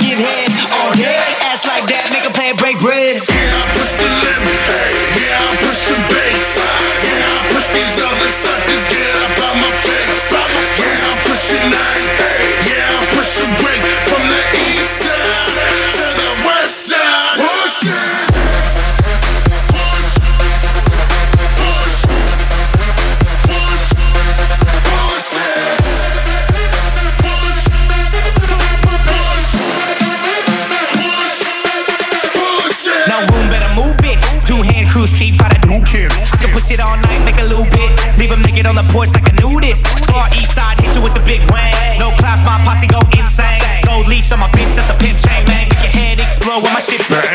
give head all day. Ass like that, make a plan, break bread. My shit bang.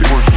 Push,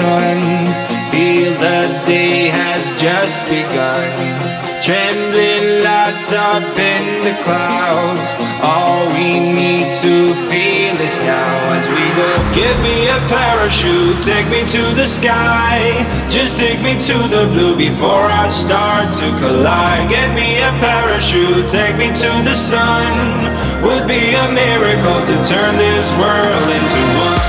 sun. Feel the day has just begun. Trembling lights up in the clouds. All we need to feel is now as we go. Give me a parachute, take me to the sky. Just take me to the blue before I start to collide. Get me a parachute, take me to the sun. Would be a miracle to turn this world into one.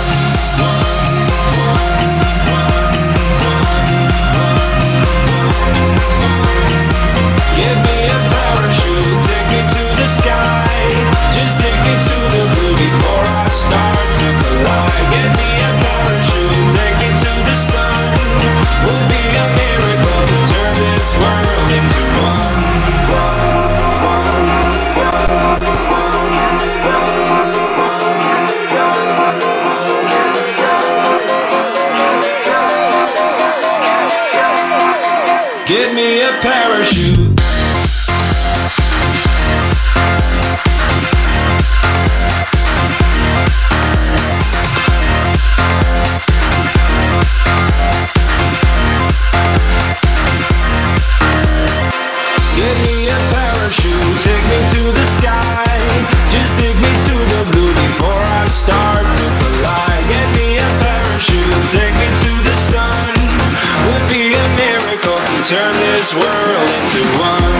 This world into one.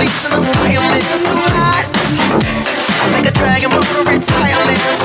Leaps in the fireman tonight. Like a dragon, we're retirement.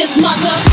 Strong enough